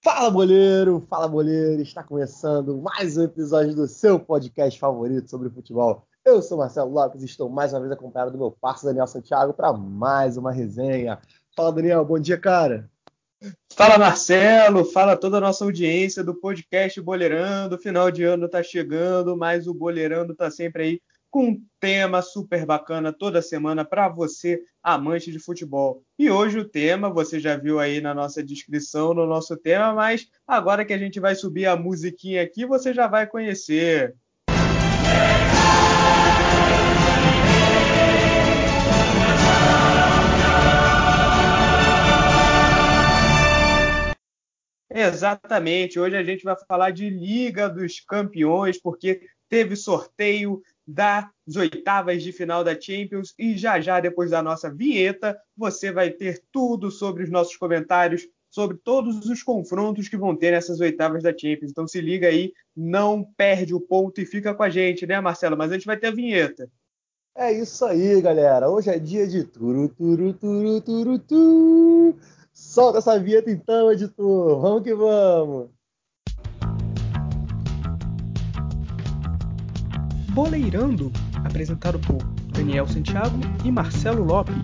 Fala boleiro, fala boleiro, está começando mais um episódio do seu podcast favorito sobre futebol. Eu sou Marcelo Lopes e estou mais uma vez acompanhado do meu parceiro Daniel Santiago para mais uma resenha. Fala Daniel, bom dia, cara. Fala Marcelo, fala toda a nossa audiência do podcast Boleirando. Final de ano está chegando, mas o Boleirando está sempre aí com um tema super bacana toda semana para você, amante de futebol. E hoje o tema, você já viu aí na nossa descrição, no nosso tema, mas agora que a gente vai subir a musiquinha aqui, você já vai conhecer. Exatamente, hoje a gente vai falar de Liga dos Campeões, porque teve sorteio das oitavas de final da Champions e já já depois da nossa vinheta você vai ter tudo sobre os nossos comentários sobre todos os confrontos que vão ter nessas oitavas da Champions. Então se liga aí, não perde o ponto e fica com a gente, né, Marcelo? Mas a gente vai ter a vinheta. É isso aí, galera. Hoje é dia de turu, turu, turu, turu, turu. Solta essa vinheta então, editor. Vamos que vamos. Boleirando, apresentado por Daniel Santiago e Marcelo Lopes.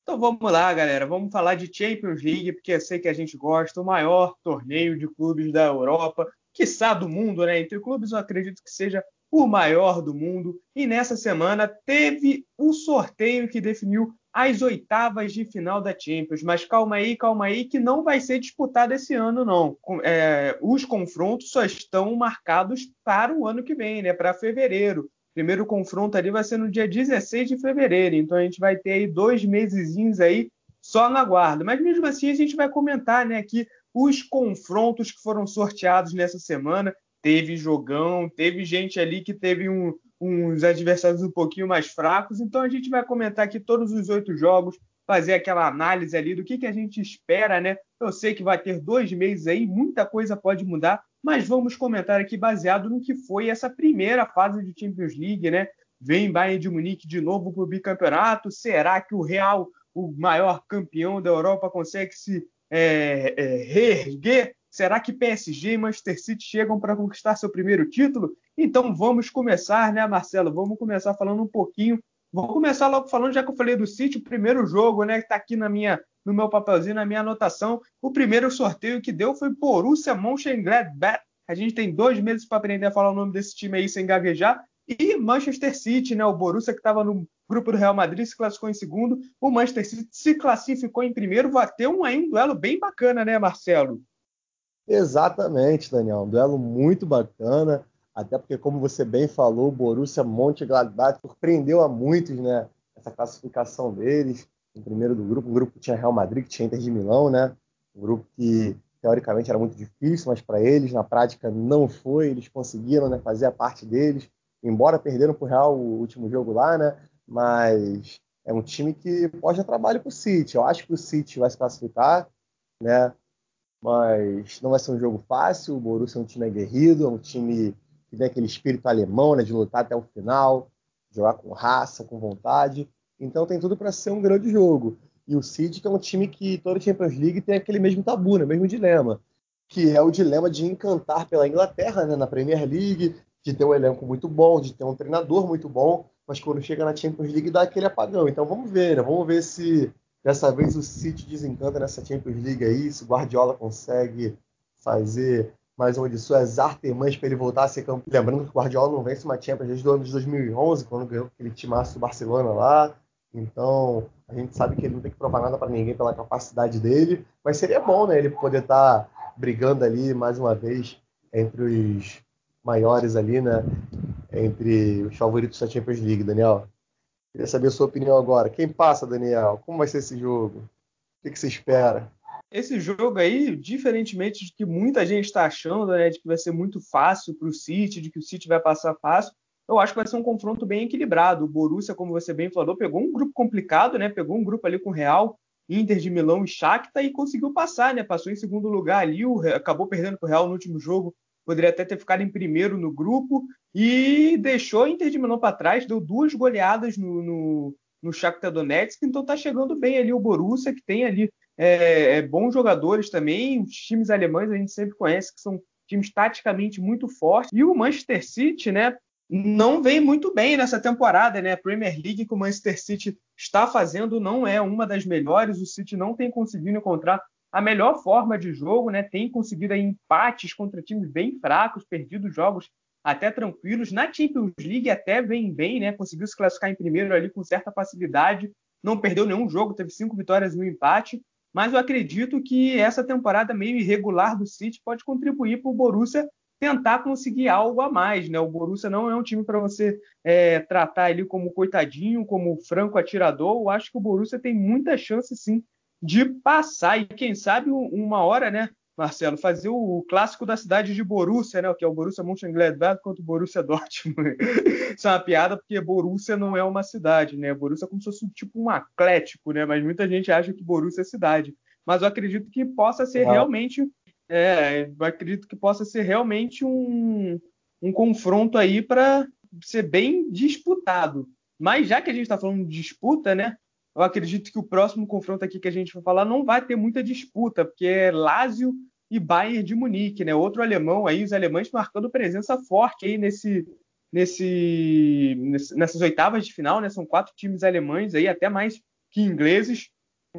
Então vamos lá, galera. Vamos falar de Champions League, porque eu sei que a gente gosta, o maior torneio de clubes da Europa, quiçá do mundo, né? Entre clubes, eu acredito que seja o maior do mundo. E nessa semana teve o sorteio que definiu as oitavas de final da Champions. Mas calma aí, calma aí, que não vai ser disputado esse ano, não. É, os confrontos só estão marcados para o ano que vem, né? Para fevereiro. O primeiro confronto ali vai ser no dia 16 de fevereiro. Então a gente vai ter aí dois mesezinhos aí só na guarda. Mas mesmo assim a gente vai comentar, né, aqui os confrontos que foram sorteados nessa semana. Teve jogão, teve gente ali que teve um, uns adversários um pouquinho mais fracos. Então a gente vai comentar aqui todos os oito jogos, fazer aquela análise ali do que, que a gente espera, né? Eu sei que vai ter dois meses aí, muita coisa pode mudar, mas vamos comentar aqui baseado no que foi essa primeira fase de Champions League, né? Vem Bayern de Munique de novo para o bicampeonato. Será que o Real, o maior campeão da Europa, consegue se é, é, reerguer? Será que PSG e Manchester City chegam para conquistar seu primeiro título? Então vamos começar, né, Marcelo? Vamos começar falando um pouquinho. Vou começar logo falando, já que eu falei do City, o primeiro jogo, né, que está aqui na minha, no meu papelzinho, na minha anotação. O primeiro sorteio que deu foi Borussia Mönchengladbach. A gente tem dois meses para aprender a falar o nome desse time aí sem gaguejar. E Manchester City, né, o Borussia que estava no grupo do Real Madrid se classificou em segundo. O Manchester City se classificou em primeiro. Vai ter um, aí, um duelo bem bacana, né, Marcelo? Exatamente, Daniel. Um duelo muito bacana até porque, como você bem falou, o Borussia Mönchengladbach surpreendeu a muitos, né? Essa classificação deles, em primeiro do grupo, um grupo que tinha Real Madrid, que tinha Inter de Milão, né? Um grupo que teoricamente era muito difícil, mas para eles, na prática, não foi. Eles conseguiram né, fazer a parte deles, embora perderam para o Real o último jogo lá, né? Mas é um time que pode dar trabalho para o City. Eu acho que o City vai se classificar, né? Mas não vai ser um jogo fácil. O Borussia é um time aguerrido, é um time que tem aquele espírito alemão, né, de lutar até o final, jogar com raça, com vontade. Então tem tudo para ser um grande jogo. E o City que é um time que toda Champions League tem aquele mesmo tabu, né, mesmo dilema, que é o dilema de encantar pela Inglaterra, né, na Premier League, de ter um elenco muito bom, de ter um treinador muito bom, mas quando chega na Champions League dá aquele apagão. Então vamos ver, né? Vamos ver se dessa vez o City desencanta nessa Champions League aí, se o Guardiola consegue fazer mais uma de suas artemãs para ele voltar a ser campeão. Lembrando que o Guardiola não vence uma Champions desde o ano de 2011, quando ganhou aquele timaço do Barcelona lá. Então, a gente sabe que ele não tem que provar nada para ninguém pela capacidade dele, mas seria bom, né, ele poder estar tá brigando ali mais uma vez entre os maiores ali, né, entre os favoritos da Champions League, Daniel. Queria saber a sua opinião agora. Quem passa, Daniel? Como vai ser esse jogo? O que, que você espera? Esse jogo aí, diferentemente de que muita gente está achando, né, de que vai ser muito fácil para o City, de que o City vai passar fácil, eu acho que vai ser um confronto bem equilibrado. O Borussia, como você bem falou, pegou um grupo complicado, né? Pegou um grupo ali com Real, Inter de Milão e Shakhtar e conseguiu passar, né? Passou em segundo lugar ali, acabou perdendo para o Real no último jogo, poderia até ter ficado em primeiro no grupo e deixou Inter de Milão para trás, deu duas goleadas no, no, no Shakhtar Donetsk, então tá chegando bem ali o Borussia, que tem ali é, é, bons jogadores também. Os times alemães a gente sempre conhece que são times taticamente muito fortes. E o Manchester City, né, não vem muito bem nessa temporada, né? A Premier League que o Manchester City está fazendo não é uma das melhores. O City não tem conseguido encontrar a melhor forma de jogo, né? Tem conseguido empates contra times bem fracos, perdido jogos até tranquilos. Na Champions League até vem bem, né? Conseguiu se classificar em primeiro ali com certa facilidade. Não perdeu nenhum jogo, teve cinco vitórias e um empate. Mas eu acredito que essa temporada meio irregular do City pode contribuir para o Borussia tentar conseguir algo a mais, né? O Borussia não é um time para você é, tratar ele como coitadinho, como franco atirador. Eu acho que o Borussia tem muita chance, sim, de passar e quem sabe uma hora, né, Marcelo, fazer o clássico da cidade de Borussia, né, que é o Borussia Mönchengladbach contra o Borussia Dortmund. Isso é uma piada porque Borussia não é uma cidade, né? Borussia é como se fosse tipo um atlético, né? Mas muita gente acha que Borussia é cidade. Mas eu acredito que possa ser realmente é, eu acredito que possa ser realmente um, um confronto aí para ser bem disputado. Mas já que a gente está falando de disputa, né? Eu acredito que o próximo confronto aqui que a gente vai falar não vai ter muita disputa, porque é Lazio e Bayern de Munique, né? Outro alemão aí, os alemães marcando presença forte aí nesse, nesse, nessas oitavas de final, né? São quatro times alemães aí, até mais que ingleses.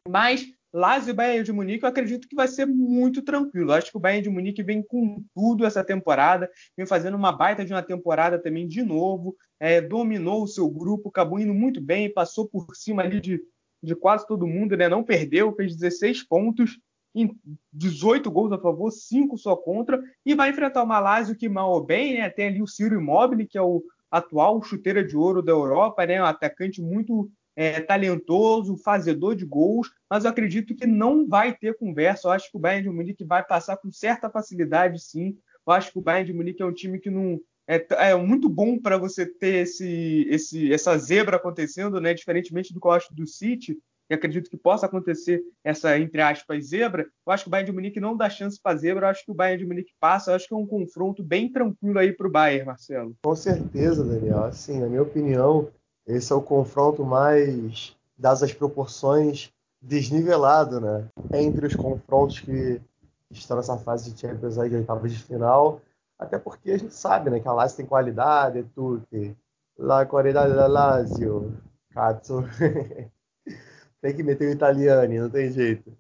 Mas Lazio e Bayern de Munique, eu acredito que vai ser muito tranquilo. Eu acho que o Bayern de Munique vem com tudo essa temporada, vem fazendo uma baita de uma temporada também de novo, é, dominou o seu grupo, acabou indo muito bem, passou por cima ali de, de quase todo mundo, né? Não perdeu, fez 16 pontos, em 18 gols a favor, 5 só contra, e vai enfrentar o Malásio que mal ou bem, né? Tem ali o Ciro Immobile, que é o atual chuteira de ouro da Europa, né? Um atacante muito é, talentoso, fazedor de gols, mas eu acredito que não vai ter conversa. Eu acho que o Bayern de Munique vai passar com certa facilidade, sim. Eu acho que o Bayern de Munique é um time que não é, é muito bom para você ter esse, esse, essa zebra acontecendo, né? Diferentemente do que eu acho do City, e acredito que possa acontecer essa, entre aspas, zebra, eu acho que o Bayern de Munique não dá chance para zebra, eu acho que o Bayern de Munique passa, eu acho que é um confronto bem tranquilo aí para o Bayern, Marcelo. Com certeza, Daniel. Assim, na minha opinião, esse é o confronto mais, das as proporções, desnivelado, né? Entre os confrontos que estão nessa fase de Champions League, oitavas de final, até porque a gente sabe, né, que a Lazio tem qualidade, é tutti. La qualidade da Lazio, cazzo. tem que meter o italiano, não tem jeito.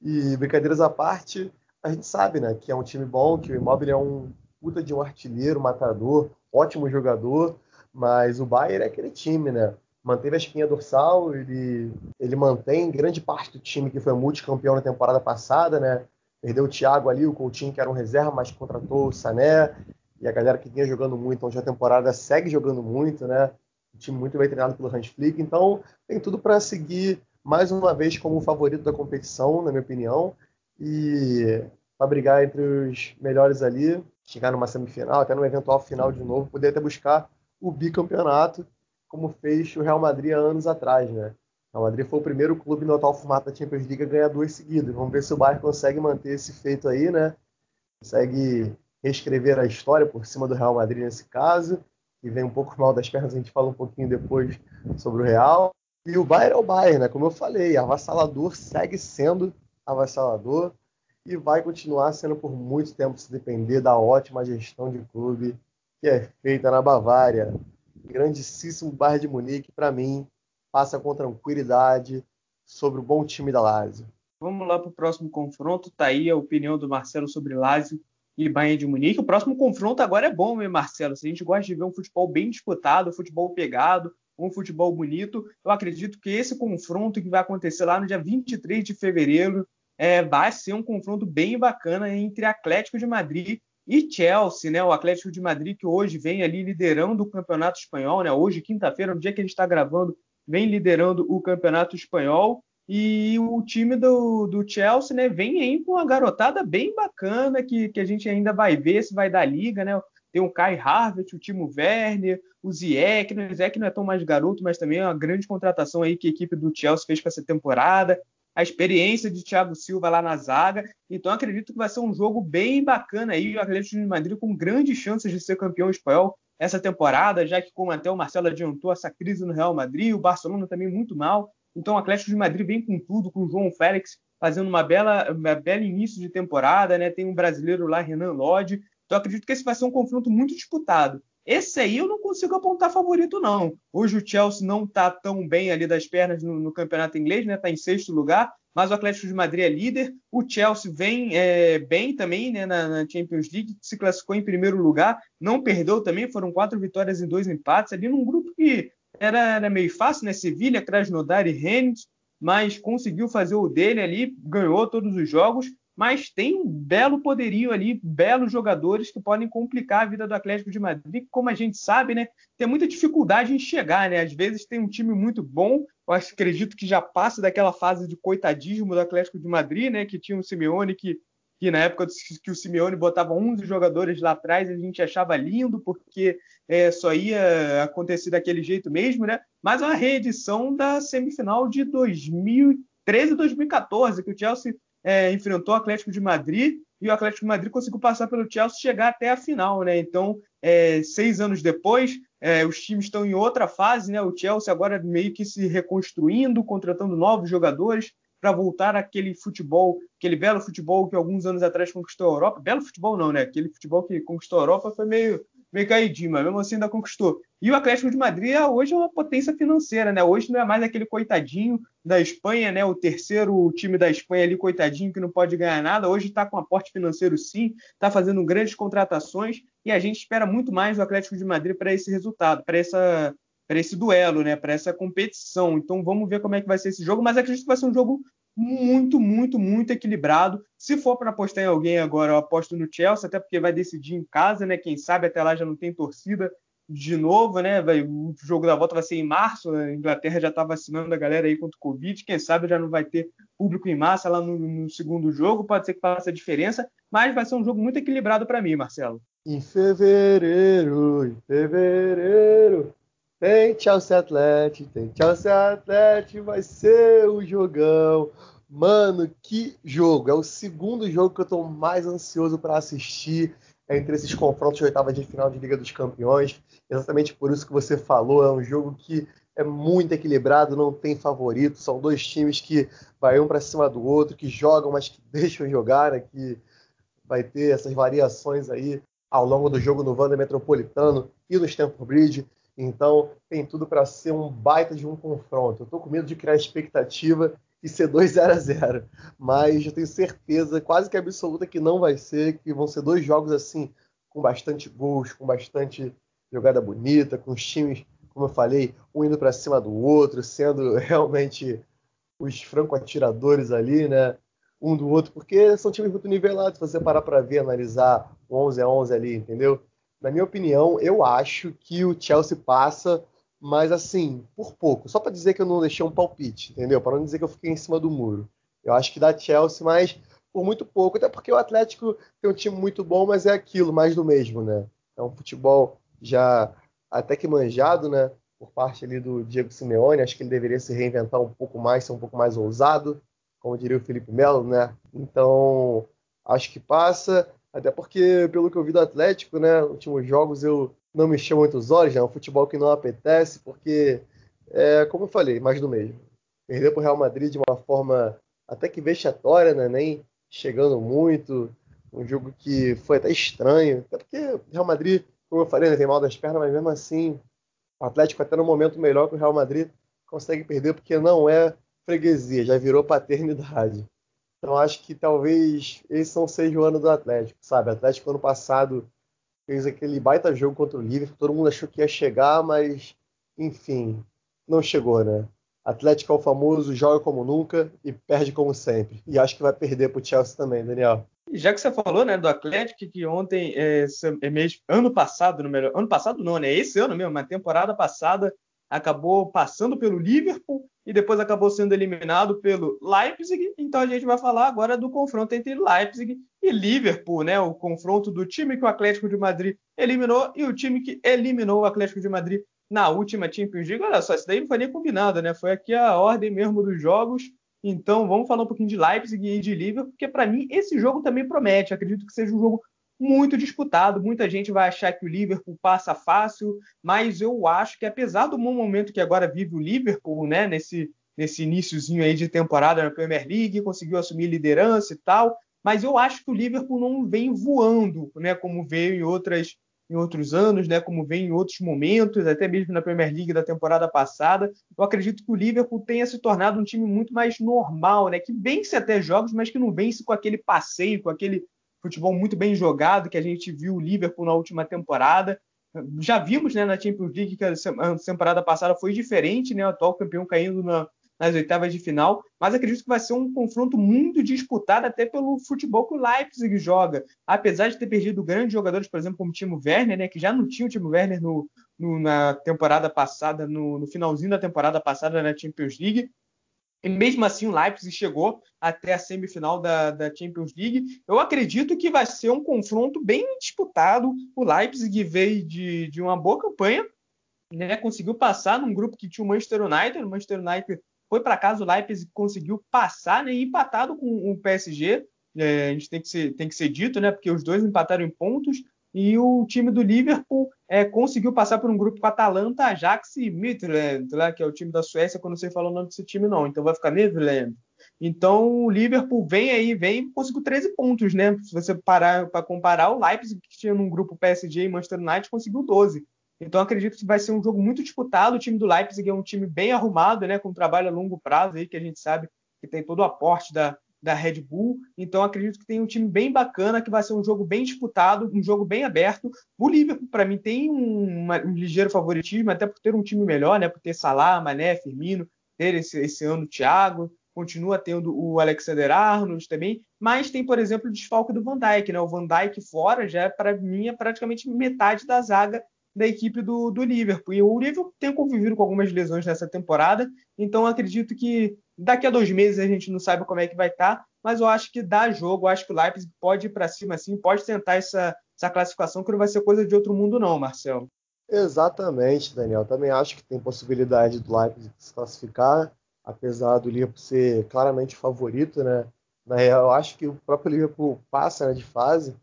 E brincadeiras à parte, a gente sabe, né, que é um time bom, que o Immobile é um puta de um artilheiro, matador, ótimo jogador, mas o Bayern é aquele time, né? Manteve a espinha dorsal, ele, ele mantém grande parte do time que foi multicampeão na temporada passada, né? Perdeu o Thiago ali, o Coutinho, que era um reserva, mas contratou o Sané, e a galera que vinha jogando muito, então já a temporada segue jogando muito, né? O time muito bem treinado pelo Hans Flick, então tem tudo para seguir mais uma vez como o favorito da competição, na minha opinião, e para brigar entre os melhores ali, chegar numa semifinal, até no eventual final de novo, poder até buscar o bicampeonato, como fez o Real Madrid há anos atrás, né? O Real Madrid foi o primeiro clube no atual formato da Champions League a ganhar duas seguidas. Vamos ver se o Bayern consegue manter esse feito aí, né? Consegue reescrever a história por cima do Real Madrid nesse caso, que vem um pouco mal das pernas, a gente fala um pouquinho depois sobre o Real. E o Bayern é o Bayern, né? Como eu falei, avassalador segue sendo avassalador e vai continuar sendo por muito tempo se depender da ótima gestão de clube que é feita na Bavária. Grandíssimo Bayern de Munique, para mim, passa com tranquilidade sobre o bom time da Lazio. Vamos lá para o próximo confronto. Tá aí a opinião do Marcelo sobre Lazio e Bayern de Munique. O próximo confronto agora é bom, hein, Marcelo? Se a gente gosta de ver um futebol bem disputado, um futebol pegado, um futebol bonito, eu acredito que esse confronto que vai acontecer lá no dia 23 de fevereiro é, vai ser um confronto bem bacana entre Atlético de Madrid e Chelsea, né, o Atlético de Madrid, que hoje vem ali liderando o Campeonato Espanhol, né, hoje, quinta-feira, no dia que a gente está gravando, vem liderando o Campeonato Espanhol. E o time do, do Chelsea né, vem aí com uma garotada bem bacana, que, que a gente ainda vai ver se vai dar liga, né? Tem o Kai Harvard, o Timo Werner, o Ziyech, né? o Ziyech não é tão mais garoto, mas também é uma grande contratação aí que a equipe do Chelsea fez para essa temporada a experiência de Thiago Silva lá na zaga. Então acredito que vai ser um jogo bem bacana aí, o Atlético de Madrid com grandes chances de ser campeão espanhol essa temporada, já que como até o Marcelo adiantou essa crise no Real Madrid, o Barcelona também muito mal. Então o Atlético de Madrid vem com tudo, com o João Félix fazendo uma bela, uma bela início de temporada, né? Tem um brasileiro lá, Renan Lodge. Então acredito que esse vai ser um confronto muito disputado. Esse aí eu não consigo apontar favorito, não. Hoje o Chelsea não está tão bem ali das pernas no, no campeonato inglês, né? Está em sexto lugar, mas o Atlético de Madrid é líder. O Chelsea vem é, bem também né, na, na, Champions League, se classificou em primeiro lugar, não perdeu também, foram quatro vitórias e dois empates, ali num grupo que era, era meio fácil, né? Sevilha, Krasnodar e Rennes, mas conseguiu fazer o dele ali, ganhou todos os jogos, mas tem um belo poderio ali, belos jogadores que podem complicar a vida do Atlético de Madrid, como a gente sabe, né? Tem muita dificuldade em chegar, né? Às vezes tem um time muito bom, eu acredito que já passa daquela fase de coitadismo do Atlético de Madrid, né? Que tinha o Simeone que que na época que o Simeone botava 11 jogadores lá atrás, a gente achava lindo, porque é, só ia acontecer daquele jeito mesmo, né? Mas uma reedição da semifinal de 2013 e 2014, que o Chelsea é, enfrentou o Atlético de Madrid e o Atlético de Madrid conseguiu passar pelo Chelsea e chegar até a final, né? Então, é, seis anos depois, é, os times estão em outra fase, né? O Chelsea agora meio que se reconstruindo, contratando novos jogadores para voltar àquele futebol, aquele belo futebol que alguns anos atrás conquistou a Europa. Belo futebol não, né? Aquele futebol que conquistou a Europa foi meio, meio caidinho, mas mesmo assim ainda conquistou. E o Atlético de Madrid é, hoje é uma potência financeira, né? Hoje não é mais aquele coitadinho da Espanha, né? O terceiro time da Espanha ali, coitadinho, que não pode ganhar nada. Hoje está com aporte financeiro sim, está fazendo grandes contratações e a gente espera muito mais do Atlético de Madrid para esse resultado, para essa para esse duelo, né, para essa competição. Então vamos ver como é que vai ser esse jogo, mas acredito que vai ser um jogo muito, muito, muito equilibrado. Se for para apostar em alguém agora, eu aposto no Chelsea, até porque vai decidir em casa, né? Quem sabe até lá já não tem torcida de novo, né? Vai, o jogo da volta vai ser em março. A Inglaterra já está vacinando a galera aí contra o Covid. Quem sabe já não vai ter público em massa lá no, no segundo jogo. Pode ser que faça a diferença, mas vai ser um jogo muito equilibrado para mim, Marcelo. Em fevereiro, em fevereiro, tem Chelsea Atlético, tem Chelsea Atlético, vai ser o jogão. Mano, que jogo! É o segundo jogo que eu tô mais ansioso para assistir entre esses confrontos de oitava de final de Liga dos Campeões. Exatamente por isso que você falou, é um jogo que é muito equilibrado, não tem favorito. São dois times que vai um para cima do outro, que jogam, mas que deixam jogar, né? que vai ter essas variações aí ao longo do jogo no Wanda Metropolitano e no Stamford Bridge. Então, tem tudo para ser um baita de um confronto. Eu estou com medo de criar expectativa e ser 2 0 a 0 mas eu tenho certeza, quase que absoluta, que não vai ser, que vão ser dois jogos assim, com bastante gols, com bastante jogada bonita, com os times, como eu falei, um indo para cima do outro, sendo realmente os franco-atiradores ali, né? Um do outro, porque são times muito nivelados, se você parar para ver, analisar 11 a 11 ali, entendeu? Na minha opinião, eu acho que o Chelsea passa, mas assim, por pouco. Só para dizer que eu não deixei um palpite, entendeu? Para não dizer que eu fiquei em cima do muro. Eu acho que dá Chelsea, mas por muito pouco. Até porque o Atlético tem um time muito bom, mas é aquilo, mais do mesmo, né? É um futebol já até que manjado, né? Por parte ali do Diego Simeone. Acho que ele deveria se reinventar um pouco mais, ser um pouco mais ousado, como diria o Felipe Melo, né? Então, acho que passa. Até porque, pelo que eu vi do Atlético, né, últimos jogos eu não me chamo muitos olhos, é um futebol que não apetece, porque, é, como eu falei, mais do mesmo. Perder para o Real Madrid de uma forma até que vexatória, né, nem chegando muito, um jogo que foi até estranho, até porque o Real Madrid, como eu falei, né, tem mal das pernas, mas mesmo assim, o Atlético até no momento melhor que o Real Madrid consegue perder porque não é freguesia, já virou paternidade. Então acho que talvez esse não seja o ano do Atlético, sabe? O Atlético ano passado fez aquele baita jogo contra o Liverpool, todo mundo achou que ia chegar, mas enfim, não chegou, né? Atlético é o famoso joga como nunca e perde como sempre. E acho que vai perder para o Chelsea também, Daniel. Já que você falou, né, do Atlético, que ontem, é, é mês, ano passado, no melhor, ano passado não, né, esse ano mesmo, mas temporada passada, acabou passando pelo Liverpool e depois acabou sendo eliminado pelo Leipzig. Então a gente vai falar agora do confronto entre Leipzig e Liverpool, né? O confronto do time que o Atlético de Madrid eliminou e o time que eliminou o Atlético de Madrid na última Champions League. Olha só, isso daí não foi nem combinado, né? Foi aqui a ordem mesmo dos jogos. Então vamos falar um pouquinho de Leipzig e de Liverpool, porque para mim esse jogo também promete. Acredito que seja um jogo muito disputado. Muita gente vai achar que o Liverpool passa fácil, mas eu acho que apesar do bom momento que agora vive o Liverpool, né, nesse nesse iníciozinho aí de temporada na Premier League, conseguiu assumir liderança e tal, mas eu acho que o Liverpool não vem voando, né, como veio em outras em outros anos, né, como vem em outros momentos, até mesmo na Premier League da temporada passada. Eu acredito que o Liverpool tenha se tornado um time muito mais normal, né, que vence até jogos, mas que não vence com aquele passeio, com aquele futebol muito bem jogado que a gente viu o Liverpool na última temporada. Já vimos né, na Champions League que a temporada passada foi diferente, né, o atual campeão caindo na, nas oitavas de final, mas acredito que vai ser um confronto muito disputado até pelo futebol que o Leipzig joga. Apesar de ter perdido grandes jogadores, por exemplo, como o Timo Werner, né, que já não tinha o Timo Werner no, no, na temporada passada, no, no, finalzinho da temporada passada na Champions League. E mesmo assim o Leipzig chegou até a semifinal da, da Champions League. Eu acredito que vai ser um confronto bem disputado. O Leipzig veio de, de uma boa campanha, né? conseguiu passar num grupo que tinha o Manchester United. O Manchester United foi para casa, o Leipzig conseguiu passar, né, empatado com o PSG. É, a gente tem que, ser, tem que ser dito, né, porque os dois empataram em pontos. E o time do Liverpool é, conseguiu passar por um grupo com Atalanta, Ajax e Midland, lá, que é o time da Suécia, quando você fala o nome desse time, não. Então vai ficar Midland. Então o Liverpool vem aí, vem conseguiu 13 pontos, né? Se você parar para comparar, o Leipzig, que tinha num grupo PSG e Manchester United, conseguiu 12. Então acredito que vai ser um jogo muito disputado. O time do Leipzig é um time bem arrumado, né, com trabalho a longo prazo aí que a gente sabe que tem todo o aporte da, da Red Bull. Então acredito que tem um time bem bacana, que vai ser um jogo bem disputado, um jogo bem aberto. O Liverpool para mim tem um, um, ligeiro favoritismo, até por ter um time melhor, né, por ter Salah, Mané, Firmino, ter esse, esse ano o Thiago, continua tendo o Alexander Arnold também, mas tem, por exemplo, o desfalque do Van Dijk, né? O Van Dijk fora já para mim é praticamente metade da zaga da equipe do, do Liverpool. E o Liverpool tem convivido com algumas lesões nessa temporada, então acredito que daqui a dois meses a gente não sabe como é que vai estar, tá, mas eu acho que dá jogo, eu acho que o Leipzig pode ir para cima assim, pode tentar essa, essa classificação, que não vai ser coisa de outro mundo não, Marcelo. Exatamente, Daniel. Também acho que tem possibilidade do Leipzig se classificar, apesar do Liverpool ser claramente favorito, né? Na real, eu acho que o próprio Liverpool passa né, de fase.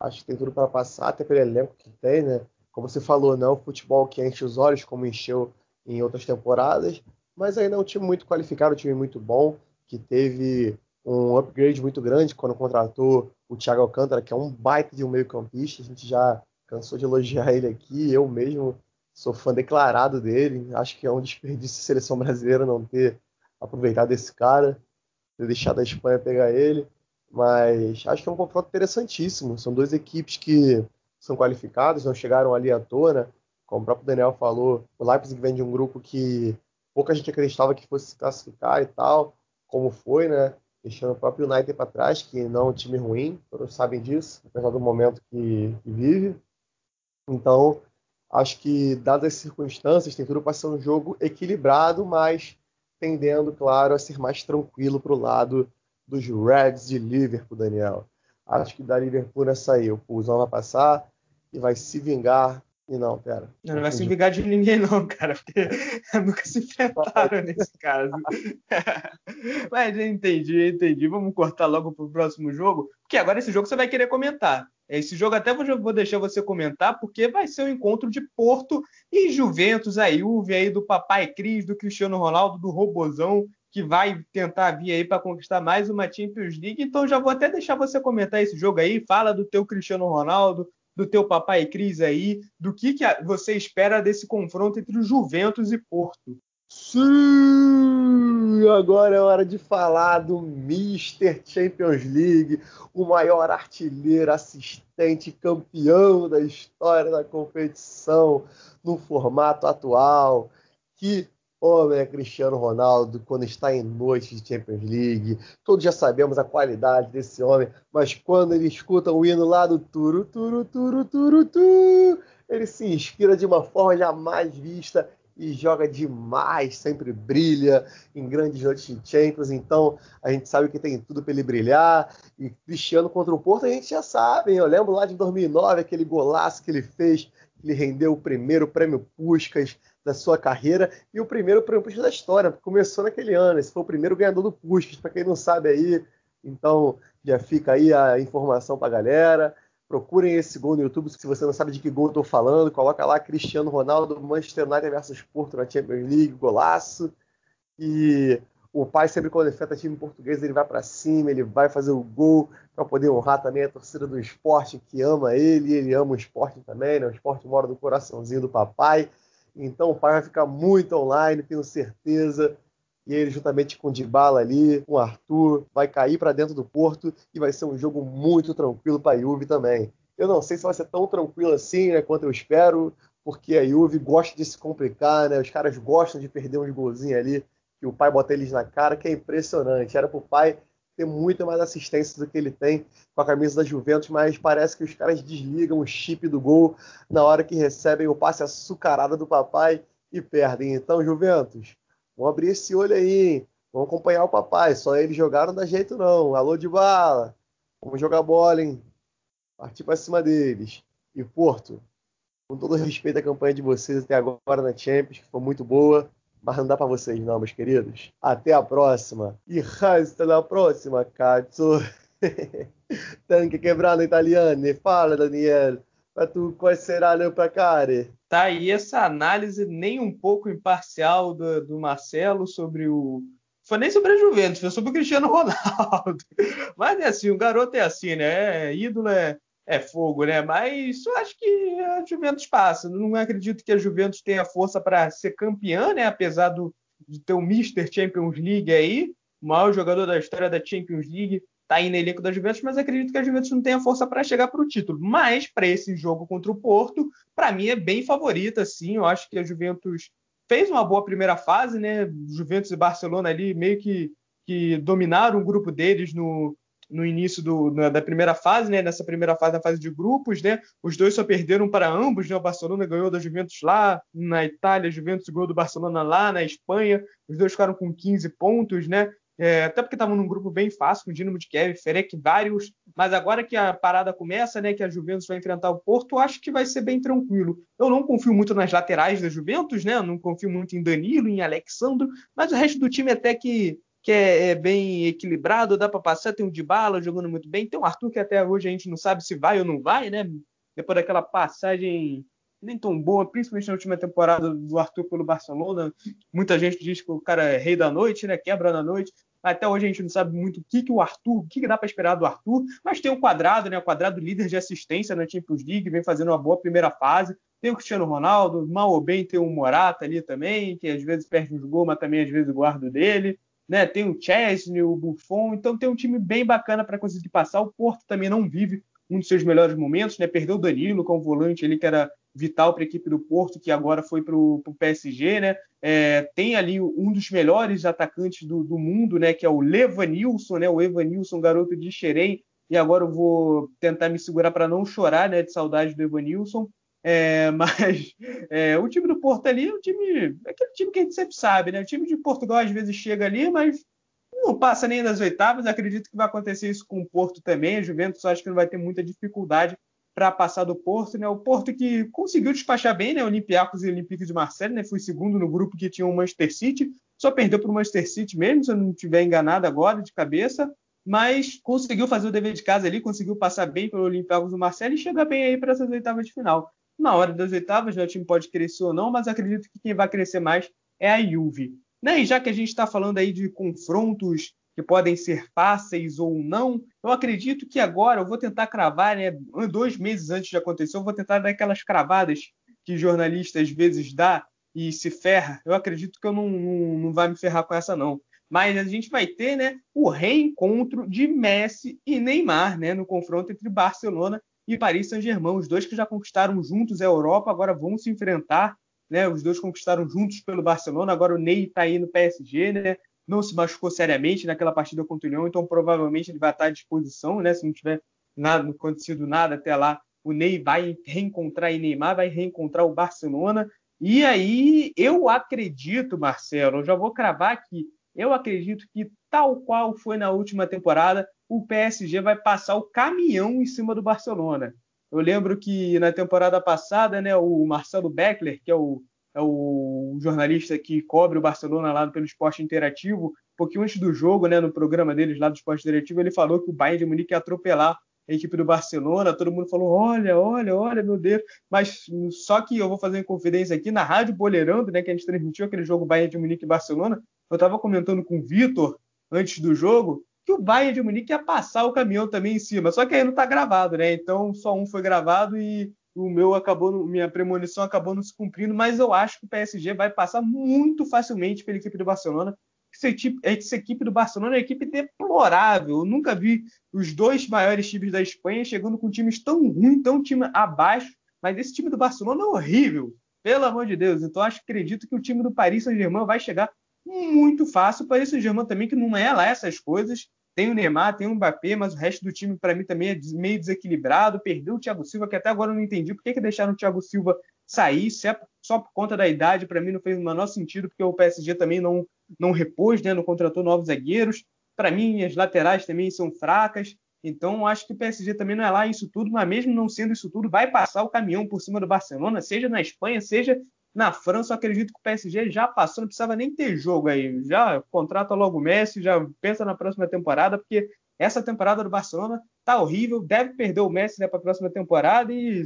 Acho que tem tudo para passar, até pelo elenco que tem, né? Como você falou, não é um futebol que enche os olhos como encheu em outras temporadas, mas ainda é um time muito qualificado, um time muito bom, que teve um upgrade muito grande quando contratou o Thiago Alcântara, que é um baita de um meio-campista. A gente já cansou de elogiar ele aqui, eu mesmo sou fã declarado dele. Acho que é um desperdício de seleção brasileira não ter aproveitado esse cara, ter deixado a Espanha pegar ele. Mas acho que é um confronto interessantíssimo. São duas equipes que são qualificados, não chegaram ali à toa, né? Como o próprio Daniel falou, o Leipzig vem de um grupo que pouca gente acreditava que fosse se classificar e tal, como foi, né? Deixando o próprio United para trás, que não é um time ruim, todos sabem disso, apesar do momento que, que vive. Então, acho que, dadas as circunstâncias, tem tudo para ser um jogo equilibrado, mas tendendo, claro, a ser mais tranquilo para o lado dos Reds de Liverpool, Daniel. Acho que da Liverpool nessa aí, o Pulsão vai passar e vai se vingar. E não, pera. Não, não vai se vingar de ninguém, não, cara, porque nunca se enfrentaram nesse caso. Mas entendi, entendi. Vamos cortar logo pro próximo jogo, porque agora esse jogo você vai querer comentar. Esse jogo até vou deixar você comentar, porque vai ser o um encontro de Porto e Juventus, a Juve aí do Papai Cris, do Cristiano Ronaldo, do Robozão que vai tentar vir aí para conquistar mais uma Champions League. Então já vou até deixar você comentar esse jogo aí, fala do teu Cristiano Ronaldo, do teu papai Cris aí, do que, que você espera desse confronto entre o Juventus e Porto. Sim! Agora é hora de falar do Mister Champions League, o maior artilheiro, assistente, campeão da história da competição no formato atual, que homem é Cristiano Ronaldo quando está em noite de Champions League. Todos já sabemos a qualidade desse homem, mas quando ele escuta o hino lá do turu, turu, turu, turu, turu, ele se inspira de uma forma jamais vista e joga demais, sempre brilha em grandes noites de Champions, então a gente sabe que tem tudo para ele brilhar. E Cristiano contra o Porto a gente já sabe, hein? eu lembro lá de 2009 aquele golaço que ele fez, ele rendeu o primeiro prêmio Puskas da sua carreira e o primeiro prêmio da história, começou naquele ano. Esse foi o primeiro ganhador do Puskas, para quem não sabe aí. Então já fica aí a informação para a galera. Procurem esse gol no YouTube se você não sabe de que gol estou falando. Coloca lá Cristiano Ronaldo, Manchester United versus Porto na Champions League, golaço. E o pai sempre quando enfrenta time português, ele vai para cima, ele vai fazer o gol para poder honrar também a torcida do esporte que ama ele, ele ama o esporte também, né? O esporte mora no coraçãozinho do papai. Então o pai vai ficar muito online, tenho certeza. E ele, juntamente com o Dybala ali, com o Arthur, vai cair para dentro do Porto e vai ser um jogo muito tranquilo para a Juve também. Eu não sei se vai ser tão tranquilo assim, né, quanto eu espero, porque a Juve gosta de se complicar, né? Os caras gostam de perder uns golzinhos ali que o pai bota eles na cara, que é impressionante. Era pro pai ter muito mais assistência do que ele tem com a camisa da Juventus, mas parece que os caras desligam o chip do gol na hora que recebem o passe açucarado do papai e perdem. Então, Juventus, vamos abrir esse olho aí? Vamos acompanhar o papai. Só eles jogaram da jeito não. Alô de bala. Vamos jogar bola, hein? Partir para cima deles. E Porto, com todo respeito à campanha de vocês até agora na Champions, que foi muito boa mas não dá para vocês não, meus queridos. Até a próxima. E hasta la próxima, cazzo. Tanque quebrando italiano. Fala, Daniel. Para tu, qual será meu placare? Tá aí essa análise nem um pouco imparcial do, do Marcelo sobre o foi nem sobre a Juventus, foi sobre o Cristiano Ronaldo. Mas é assim, o garoto é assim, né? É, ídolo é, é fogo, né? Mas eu acho que a Juventus passa. Não acredito que a Juventus tenha força para ser campeã, né? Apesar do, de ter o Mister Champions League aí, o maior jogador da história da Champions League, tá aí no elenco da Juventus, mas acredito que a Juventus não tenha força para chegar para o título. Mas para esse jogo contra o Porto, para mim é bem favorita, sim. Eu acho que a Juventus fez uma boa primeira fase, né? Juventus e Barcelona ali meio que, que dominaram o grupo deles no, no início do, na, da primeira fase, né? Nessa primeira fase, na fase de grupos, né? Os dois só perderam para ambos, né? O Barcelona ganhou da Juventus lá na Itália, a Juventus ganhou do Barcelona lá na Espanha. Os dois ficaram com 15 pontos, né? É, até porque estavam num grupo bem fácil, com o Dinamo de Kiev, Ferec, vários. Mas agora que a parada começa, né? Que a Juventus vai enfrentar o Porto, acho que vai ser bem tranquilo. Eu não confio muito nas laterais da Juventus, né? Não confio muito em Danilo, em Alexandro, mas o resto do time até que que é, é bem equilibrado, dá para passar. Tem o Dybala jogando muito bem, tem o Arthur que até hoje a gente não sabe se vai ou não vai, né? Depois daquela passagem nem tão boa, principalmente na última temporada do Arthur pelo Barcelona. Muita gente diz que o cara é rei da noite, né? Quebra na noite. Até hoje a gente não sabe muito o que, que o Arthur, o que, que dá para esperar do Arthur, mas tem o quadrado, né? O quadrado líder de assistência na Champions League, vem fazendo uma boa primeira fase. Tem o Cristiano Ronaldo, mal ou bem tem o Morata ali também, que às vezes perde uns gols, mas também às vezes guarda dele né? Tem o Chesney, o Buffon, então tem um time bem bacana para conseguir passar. O Porto também não vive um dos seus melhores momentos, né? Perdeu o Danilo com o volante ali que era vital para a equipe do Porto, que agora foi para o PSG, né? É, tem ali um dos melhores atacantes do, do, mundo, né? Que é o Levanilson, né? O Evanilson, garoto de Xerém. E agora eu vou tentar me segurar para não chorar, né? De saudade do Evanilson. É, mas é, o time do Porto ali é um time. É aquele time que a gente sempre sabe, né? O time de Portugal às vezes chega ali, mas não passa nem das oitavas. Acredito que vai acontecer isso com o Porto também. A Juventus acho que não vai ter muita dificuldade para passar do Porto, né? O Porto que conseguiu despachar bem, né? Olympiacos e Olympique de Marseille, né? Foi segundo no grupo que tinha o Manchester City. Só perdeu para o Manchester City mesmo, se eu não estiver enganado agora de cabeça. Mas conseguiu fazer o dever de casa ali, conseguiu passar bem pelo Olympiacos do Marseille e chegar bem aí para essas oitavas de final na hora das oitavas, né, o time pode crescer ou não, mas acredito que quem vai crescer mais é a Juve. Né? E já que a gente está falando aí de confrontos que podem ser fáceis ou não, eu acredito que agora eu vou tentar cravar, né, dois meses antes de acontecer, eu vou tentar dar aquelas cravadas que jornalista às vezes dá e se ferra. Eu acredito que eu não, não, não vai me ferrar com essa não. Mas a gente vai ter né, o reencontro de Messi e Neymar né, no confronto entre Barcelona e Paris Saint-Germain. Os dois que já conquistaram juntos a Europa, agora vão se enfrentar. Né? Os dois conquistaram juntos pelo Barcelona, agora o Ney está aí no PSG, né? não se machucou seriamente naquela partida contra o União, então provavelmente ele vai estar à disposição, né? se não tiver nada, acontecido nada até lá, o Ney vai reencontrar e Neymar vai reencontrar o Barcelona. E aí eu acredito, Marcelo, eu já vou cravar aqui, eu acredito que tal qual foi na última temporada, o PSG vai passar o caminhão em cima do Barcelona. Eu lembro que na temporada passada, né, o Marcelo Beckler, que é o, é o jornalista que cobre o Barcelona lá pelo Esporte Interativo, um pouquinho antes do jogo, né, no programa deles lá do Esporte Interativo, ele falou que o Bayern de Munique ia atropelar a equipe do Barcelona, todo mundo falou: olha, olha, olha, meu Deus. Mas só que eu vou fazer uma confidência aqui na Rádio Boleirando, né, que a gente transmitiu aquele jogo Bayern de Munique e Barcelona. Eu estava comentando com o Vitor antes do jogo que o Bayern de Munique ia passar o caminhão também em cima. Só que aí não está gravado, né? Então só um foi gravado e o meu acabou, minha premonição acabou não se cumprindo, mas eu acho que o PSG vai passar muito facilmente pela equipe do Barcelona. Essa equipe, essa equipe do Barcelona é uma equipe deplorável. Eu nunca vi os dois maiores times da Espanha chegando com times tão ruins, tão time abaixo, mas esse time do Barcelona é horrível. Pelo amor de Deus. Então, acho acredito que o time do Paris Saint-Germain vai chegar muito fácil. O Paris Saint-Germain também, que não é lá essas coisas. Tem o Neymar, tem o Mbappé, mas o resto do time, para mim, também é meio desequilibrado. Perdeu o Thiago Silva, que até agora eu não entendi por que, que deixaram o Thiago Silva sair. Se é só por conta da idade, para mim não fez o menor sentido, porque o PSG também não, não repôs, né, não contratou novos zagueiros. Para mim, as laterais também são fracas. Então, acho que o PSG também não é lá isso tudo, mas mesmo não sendo isso tudo, vai passar o caminhão por cima do Barcelona, seja na Espanha, seja na França. Eu acredito que o PSG já passou, não precisava nem ter jogo aí. Já contrata logo o Messi, já pensa na próxima temporada, porque essa temporada do Barcelona tá horrível, deve perder o Messi né, para a próxima temporada e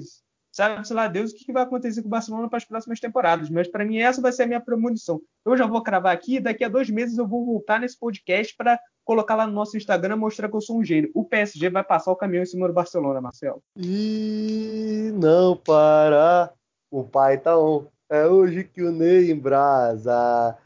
sabe, sei lá, Deus, o que vai acontecer com o Barcelona para as próximas temporadas. Mas para mim, essa vai ser a minha premonição. Eu já vou cravar aqui, daqui a dois meses eu vou voltar nesse podcast para colocar lá no nosso Instagram mostrar que eu sou um gênio. O PSG vai passar o caminhão em cima do Barcelona, Marcelo. E não para, o pai tá on. É hoje que o Ney embrasa.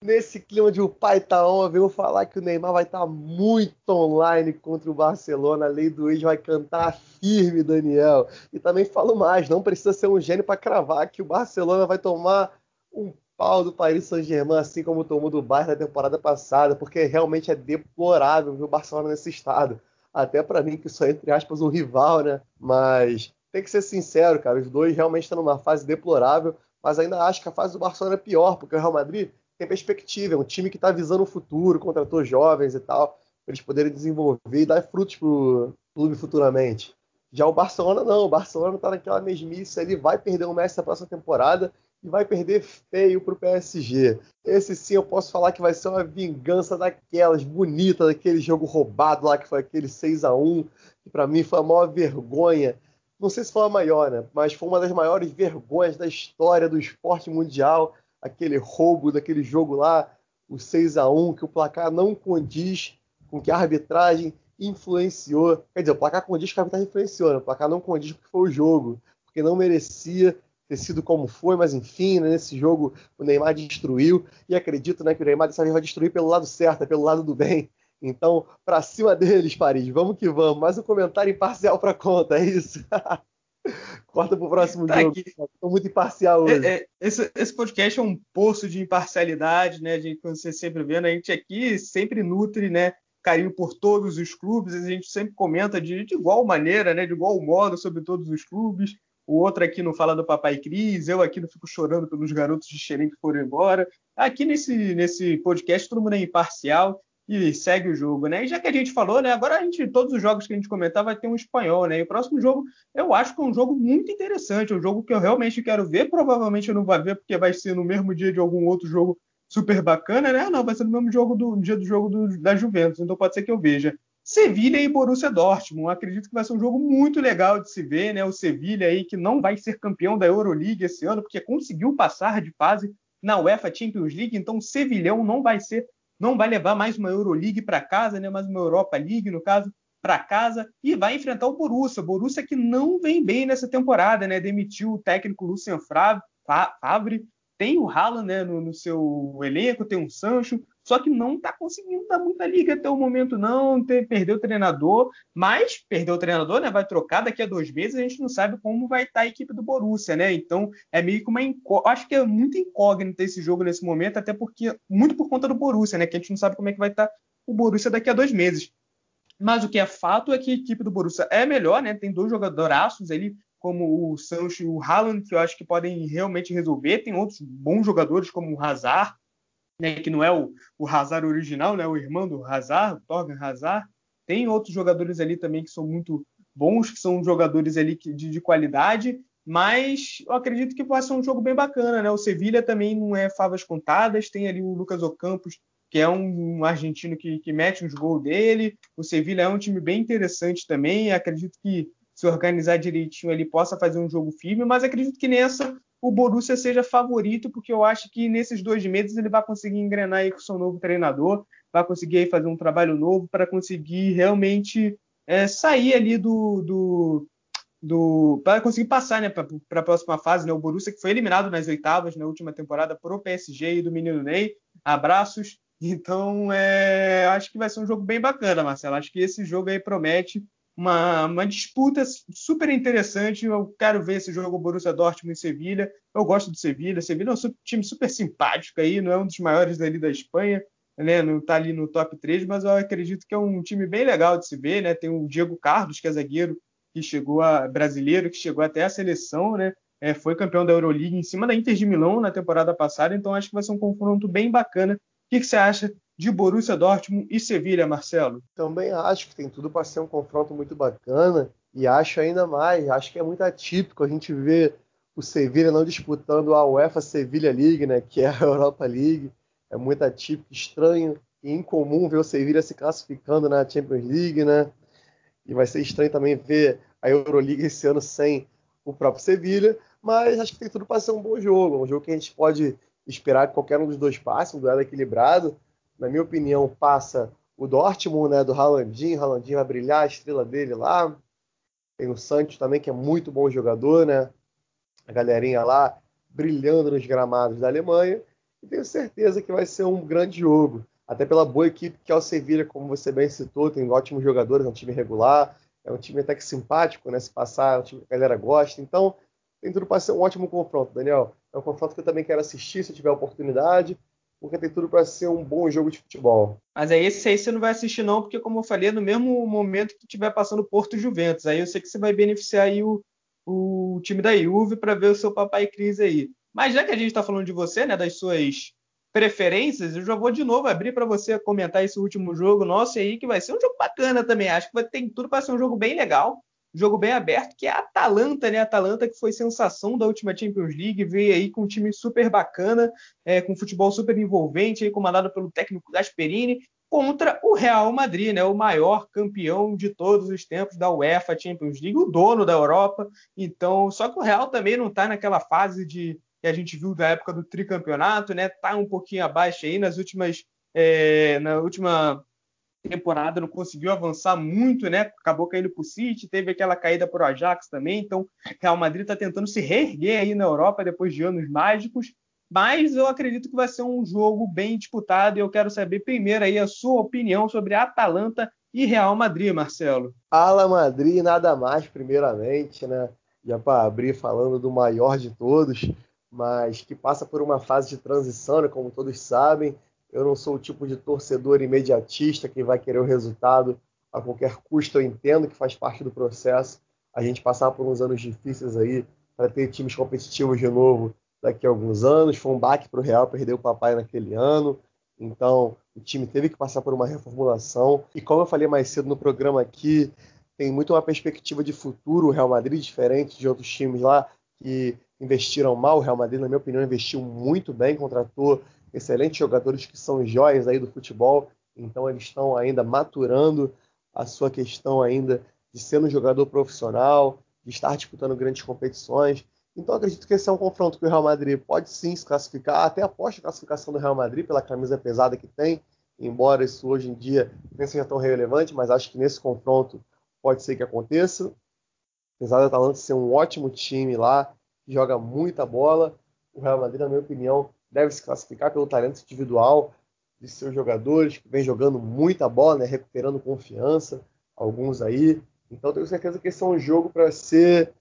Nesse clima de o pai tá on, veio falar que o Neymar vai estar tá muito online contra o Barcelona. A lei do ex vai cantar firme, Daniel. E também falo mais, não precisa ser um gênio para cravar que o Barcelona vai tomar um pau do Paris Saint-Germain, assim como tomou do Bayern na temporada passada, porque realmente é deplorável ver o Barcelona nesse estado. Até para mim, que sou, entre aspas, um rival, né? Mas tem que ser sincero, cara, os dois realmente estão numa fase deplorável, mas ainda acho que a fase do Barcelona é pior, porque o Real Madrid tem perspectiva, é um time que está visando o futuro, contratou jovens e tal, para eles poderem desenvolver e dar frutos pro clube futuramente. Já o Barcelona não, o Barcelona está naquela mesmice, ele vai perder o Messi na próxima temporada e vai perder feio para o PSG. Esse sim eu posso falar que vai ser uma vingança daquelas bonitas, daquele jogo roubado lá que foi aquele 6 a 1 que para mim foi a maior vergonha. Não sei se foi a maior, né? Mas foi uma das maiores vergonhas da história do esporte mundial, aquele roubo daquele jogo lá, o 6 a 1 que o placar não condiz com que a arbitragem influenciou. Quer dizer, o placar condiz com a arbitragem influenciou, né? o placar não condiz com que foi o jogo, porque não merecia ter sido como foi, mas enfim, né, nesse jogo o Neymar destruiu e acredito né, que o Neymar dessa vez vai destruir pelo lado certo, é pelo lado do bem. Então, para cima deles, Paris, vamos que vamos. Mais um comentário imparcial para conta, é isso? Corta pro próximo tá jogo. Estou muito imparcial hoje. É, é, esse, esse, podcast é um poço de imparcialidade, né? A gente, como você sempre vendo, a gente aqui sempre nutre, né? Carinho por todos os clubes, a gente sempre comenta de, de igual maneira, né? De igual modo sobre todos os clubes o outro aqui não fala do Papai Cris, eu aqui não fico chorando pelos garotos de Xerém que foram embora. Aqui nesse, nesse podcast todo mundo é imparcial e segue o jogo, né? E já que a gente falou, né? Agora a gente, todos os jogos que a gente comentar vai ter um espanhol, né? E o próximo jogo eu acho que é um jogo muito interessante, é um jogo que eu realmente quero ver. Provavelmente eu não vou ver porque vai ser no mesmo dia de algum outro jogo super bacana, né? Não, vai ser no mesmo jogo do dia do jogo do, da Juventus, então pode ser que eu veja. Sevilha e Borussia Dortmund. Acredito que vai ser um jogo muito legal de se ver, né? O Sevilha aí que não vai ser campeão da Euroleague esse ano, porque conseguiu passar de fase na UEFA Champions League, então o Sevilhão não vai ser, não vai levar mais uma Euroleague para casa, né? Mais uma Europa League, no caso, para casa e vai enfrentar o Borussia. Borussia que não vem bem nessa temporada, né? Demitiu o técnico Lucien Favre, tem o Haaland né, no, no seu elenco, tem um Sancho, só que não está conseguindo dar muita liga até o momento, não. Ter, perdeu o treinador, mas perdeu o treinador, né? Vai trocar daqui a dois meses, a gente não sabe como vai estar tá a equipe do Borussia, né? Então é meio que uma. Acho que é muito incógnita esse jogo nesse momento, até porque, muito por conta do Borussia, né? Que a gente não sabe como é que vai estar tá o Borussia daqui a dois meses. Mas o que é fato é que a equipe do Borussia é melhor, né? Tem dois jogadoraços ali, como o Sancho e o Haaland, que eu acho que podem realmente resolver. Tem outros bons jogadores, como o Hazard, né, que não é o, o Hazard original, né, o irmão do Hazard, o Torgan Hazard. Tem outros jogadores ali também que são muito bons, que são jogadores ali de, de qualidade, mas eu acredito que vai ser um jogo bem bacana, né? O Sevilha também não é favas contadas, tem ali o Lucas Ocampos, que é um, um argentino que, que mete os gols dele. O Sevilha é um time bem interessante também, acredito que se organizar direitinho ali, possa fazer um jogo firme, mas acredito que nessa o Borussia seja favorito, porque eu acho que nesses dois meses ele vai conseguir engrenar aí com seu novo treinador, vai conseguir fazer um trabalho novo para conseguir realmente é, sair ali do, do, do para conseguir passar né, para a próxima fase. Né, o Borussia que foi eliminado nas oitavas na última temporada por o PSG e do menino Ney. Abraços. Então, é, acho que vai ser um jogo bem bacana, Marcelo. Acho que esse jogo aí promete uma, uma, disputa super interessante. Eu quero ver esse jogo Borussia Dortmund e Sevilha. Eu gosto do Sevilha. Sevilha é um time super simpático aí, não é um dos maiores ali da Espanha, né? Não está ali no top 3, mas eu acredito que é um time bem legal de se ver, né? Tem o Diego Carlos, que é zagueiro, que chegou a brasileiro, que chegou até a seleção, né? É, foi campeão da Euroliga em cima da Inter de Milão na temporada passada, então acho que vai ser um confronto bem bacana. O que, que você acha de Borussia Dortmund e Sevilha, Marcelo? Também acho que tem tudo para ser um confronto muito bacana e acho ainda mais, acho que é muito atípico a gente ver o Sevilha não disputando a UEFA Sevilha League, né, que é a Europa League. É muito atípico, estranho e incomum ver o Sevilha se classificando na Champions League, né? E vai ser estranho também ver a Euroliga esse ano sem o próprio Sevilha, mas acho que tem tudo para ser um bom jogo, um jogo que a gente pode esperar que qualquer um dos dois passe, um duelo equilibrado, na minha opinião, passa o Dortmund, né, do Haalandinho. Haalandinho vai brilhar, a estrela dele lá. Tem o Santos também, que é muito bom jogador, né? A galerinha lá brilhando nos gramados da Alemanha. E tenho certeza que vai ser um grande jogo. Até pela boa equipe que é o Sevilla, como você bem citou, tem ótimos jogadores, é um time regular, é um time até que simpático, né? Se passar, é um time que a galera gosta. Então, tem tudo para ser um ótimo confronto, Daniel. É um confronto que eu também quero assistir se tiver oportunidade porque tem tudo para ser um bom jogo de futebol. Mas aí esse aí você não vai assistir não, porque como eu falei, é no mesmo momento que estiver passando Porto Juventus. Aí eu sei que você vai beneficiar aí o, o time da Juve para ver o seu papai Cris aí. Mas já que a gente está falando de você, né, das suas preferências, eu já vou de novo abrir para você comentar esse último jogo nosso aí, que vai ser um jogo bacana também. Acho que vai ter tudo para ser um jogo bem legal jogo bem aberto, que é a Atalanta, né? A Atalanta que foi sensação da última Champions League, veio aí com um time super bacana, é, com futebol super envolvente, aí comandado pelo técnico Gasperini, contra o Real Madrid, né? O maior campeão de todos os tempos da UEFA Champions League, o dono da Europa. Então, só que o Real também não está naquela fase de que a gente viu da época do tricampeonato, né? Tá um pouquinho abaixo aí nas últimas é, na última temporada não conseguiu avançar muito, né? Acabou caindo para o City, teve aquela caída para o Ajax também. Então, Real Madrid está tentando se reerguer aí na Europa depois de anos mágicos. Mas eu acredito que vai ser um jogo bem disputado e eu quero saber primeiro aí a sua opinião sobre Atalanta e Real Madrid, Marcelo. Ala Madrid, nada mais, primeiramente, né? Já para abrir falando do maior de todos, mas que passa por uma fase de transição, né, como todos sabem eu não sou o tipo de torcedor imediatista que vai querer o resultado a qualquer custo. Eu entendo que faz parte do processo a gente passar por uns anos difíceis aí para ter times competitivos de novo daqui a alguns anos. Foi um baque para o Real perder o papai naquele ano. Então, o time teve que passar por uma reformulação. E como eu falei mais cedo no programa aqui, tem muito uma perspectiva de futuro o Real Madrid, diferente de outros times lá que investiram mal. O Real Madrid, na minha opinião, investiu muito bem, contratou excelentes jogadores que são joias aí do futebol, então eles estão ainda maturando a sua questão ainda de ser um jogador profissional, de estar disputando grandes competições. Então acredito que esse é um confronto que o Real Madrid pode sim se classificar, até aposto a classificação do Real Madrid pela camisa pesada que tem, embora isso hoje em dia nem seja tão relevante, mas acho que nesse confronto pode ser que aconteça. Apesar da Atalanta ser um ótimo time lá, que joga muita bola, o Real Madrid, na minha opinião, deve se classificar pelo talento individual de seus jogadores, que vem jogando muita bola, né, recuperando confiança, alguns aí. Então tenho certeza que esse é um jogo para ser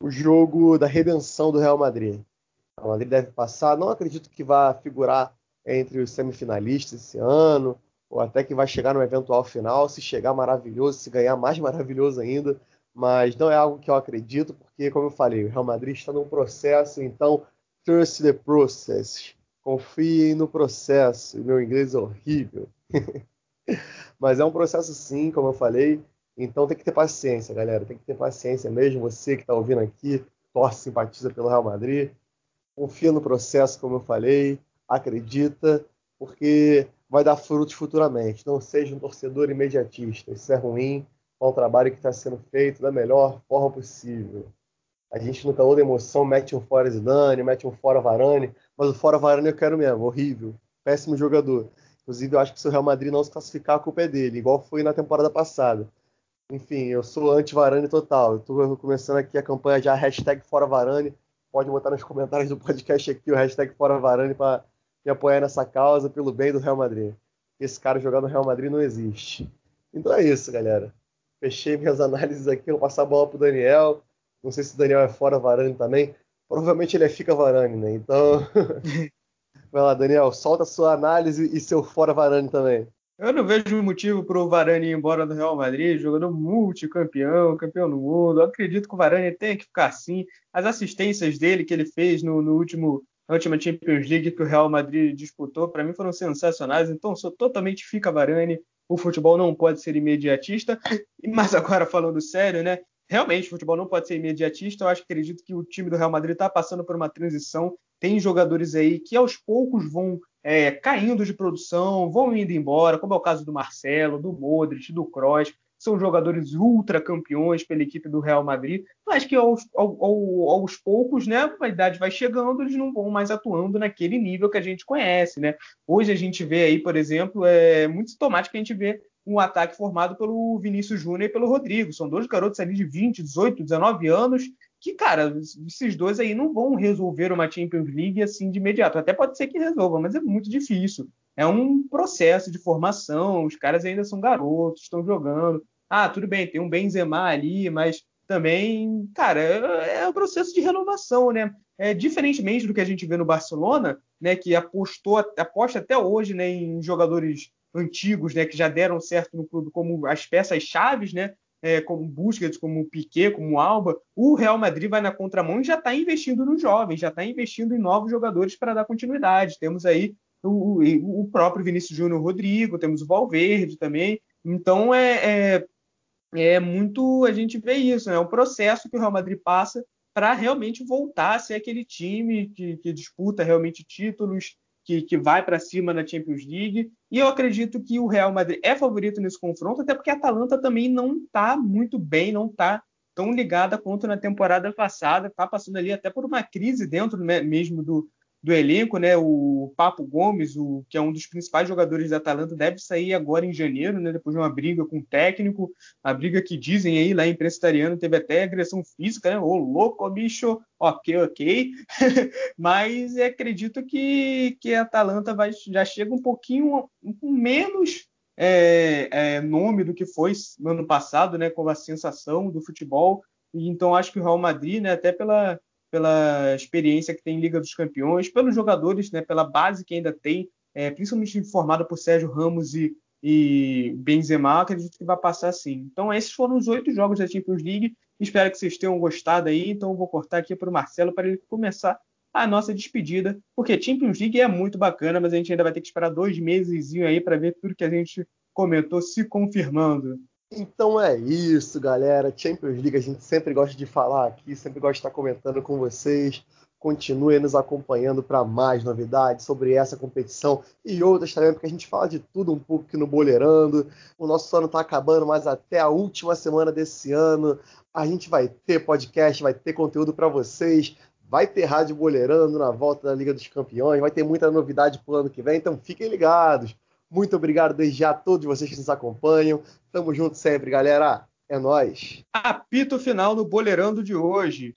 o jogo da redenção do Real Madrid. O Real Madrid deve passar, não acredito que vá figurar entre os semifinalistas esse ano, ou até que vai chegar no eventual final, se chegar maravilhoso, se ganhar mais maravilhoso ainda, mas não é algo que eu acredito, porque como eu falei, o Real Madrid está num processo, então trust the process. Confiem no processo. Meu inglês é horrível. Mas é um processo sim, como eu falei. Então tem que ter paciência, galera. Tem que ter paciência mesmo. Você que está ouvindo aqui, torce, simpatiza pelo Real Madrid. Confia no processo, como eu falei. Acredita, porque vai dar frutos futuramente. Não seja um torcedor imediatista. Isso é ruim. é um trabalho que está sendo feito da melhor forma possível. A gente no calor da emoção mete um fora Zidane, mete um fora Varane, mas o fora Varane eu quero mesmo, horrível, péssimo jogador. Inclusive, eu acho que se o Real Madrid não se classificar, a culpa é dele, igual foi na temporada passada. Enfim, eu sou anti-Varane total. Estou começando aqui a campanha já, hashtag Fora Varane. Pode botar nos comentários do podcast aqui o hashtag Fora Varane para me apoiar nessa causa pelo bem do Real Madrid. Esse cara jogar no Real Madrid não existe. Então é isso, galera. Fechei minhas análises aqui. Vou passar a bola pro Daniel. Não sei se o Daniel é fora Varane também. Provavelmente ele é fica Varane, né? Então. Vai lá, Daniel, solta sua análise e seu fora Varane também. Eu não vejo motivo para o Varane ir embora do Real Madrid, jogador multicampeão, campeão do mundo. Eu acredito que o Varane tem que ficar assim. As assistências dele que ele fez no, no último, na última Champions League que o Real Madrid disputou, para mim foram sensacionais. Então, sou totalmente fica Varane. O futebol não pode ser imediatista. Mas agora falando sério, né? Realmente, o futebol não pode ser imediatista. Eu acho que acredito que o time do Real Madrid está passando por uma transição. Tem jogadores aí que aos poucos vão é, caindo de produção, vão indo embora, como é o caso do Marcelo, do Modric, do Kroos, são jogadores ultra campeões pela equipe do Real Madrid, mas que aos, aos, aos, poucos, né, a idade vai chegando, eles não vão mais atuando naquele nível que a gente conhece, né? Hoje a gente vê aí, por exemplo, é muito sintomático que a gente vê um ataque formado pelo Vinícius Júnior e pelo Rodrigo. São dois garotos ali de 20, 18, 19 anos que, cara, esses dois aí não vão resolver uma Champions League assim de imediato. Até pode ser que resolva, mas é muito difícil. É um processo de formação, os caras ainda são garotos, estão jogando. Ah, tudo bem, tem um Benzema ali, mas também, cara, é, um processo de renovação, né? É, diferentemente do que a gente vê no Barcelona, né, que apostou, aposta até hoje, né, em jogadores antigos, né, que já deram certo no clube como as peças chaves, né? é, como Busquets, como Piquet, como Alba, o Real Madrid vai na contramão e já está investindo nos jovens, já está investindo em novos jogadores para dar continuidade. Temos aí o, o próprio Vinícius Júnior Rodrigo, temos o Valverde também. Então é, é, é muito a gente vê isso, né? é um processo que o Real Madrid passa para realmente voltar a ser aquele time que, que disputa realmente títulos, que, que vai para cima na Champions League. E eu acredito que o Real Madrid é favorito nesse confronto, até porque a Atalanta também não está muito bem, não está tão ligada quanto na temporada passada, está passando ali até por uma crise dentro mesmo do, do elenco, né? O Papo Gomes, o, que é um dos principais jogadores da Atalanta, deve sair agora em janeiro, né? Depois de uma briga com o técnico, a briga que dizem aí lá em teve até agressão física, né? Ô, louco, bicho, ok, ok. Mas acredito que, que a Atalanta vai, já chega um pouquinho menos é, é, nome do que foi no ano passado, né? Com a sensação do futebol. E, então acho que o Real Madrid, né? Até pela pela experiência que tem em Liga dos Campeões, pelos jogadores, né, pela base que ainda tem, é, principalmente formada por Sérgio Ramos e, e Benzema, acredito que vai passar assim. Então, esses foram os oito jogos da Champions League. Espero que vocês tenham gostado aí. Então, vou cortar aqui para o Marcelo para ele começar a nossa despedida, porque Champions League é muito bacana, mas a gente ainda vai ter que esperar dois meses aí para ver tudo que a gente comentou se confirmando. Então é isso, galera. Champions League a gente sempre gosta de falar aqui, sempre gosta de estar comentando com vocês. Continue nos acompanhando para mais novidades sobre essa competição e outras também, porque a gente fala de tudo um pouco aqui no Boleirando. O nosso ano está acabando, mas até a última semana desse ano a gente vai ter podcast, vai ter conteúdo para vocês, vai ter Rádio Boleirando na volta da Liga dos Campeões, vai ter muita novidade para o ano que vem, então fiquem ligados. Muito obrigado desde já a todos vocês que nos acompanham. Tamo junto sempre, galera. É nós. Apito final no Boleirando de hoje.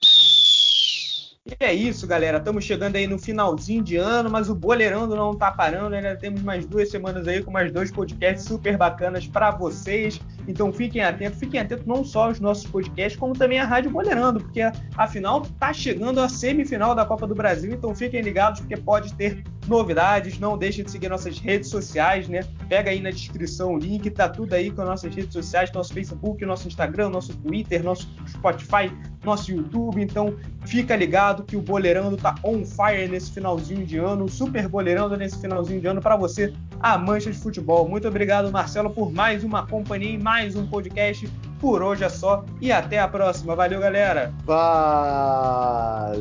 E é isso, galera. Estamos chegando aí no finalzinho de ano, mas o Boleirando não tá parando. Ainda temos mais duas semanas aí com mais dois podcasts super bacanas para vocês. Então fiquem atentos, fiquem atentos não só aos nossos podcasts, como também à Rádio Boleirando, porque afinal tá chegando a semifinal da Copa do Brasil. Então fiquem ligados, porque pode ter novidades. Não deixem de seguir nossas redes sociais, né? Pega aí na descrição o link, tá tudo aí com as nossas redes sociais, nosso Facebook, nosso Instagram, nosso Twitter, nosso Spotify, nosso YouTube. Então fica ligado que o Boleirando tá on fire nesse finalzinho de ano, super Boleirando nesse finalzinho de ano para você, a mancha de futebol. Muito obrigado, Marcelo, por mais uma companhia e mais um podcast. Por hoje é só e até a próxima. Valeu, galera. Vai.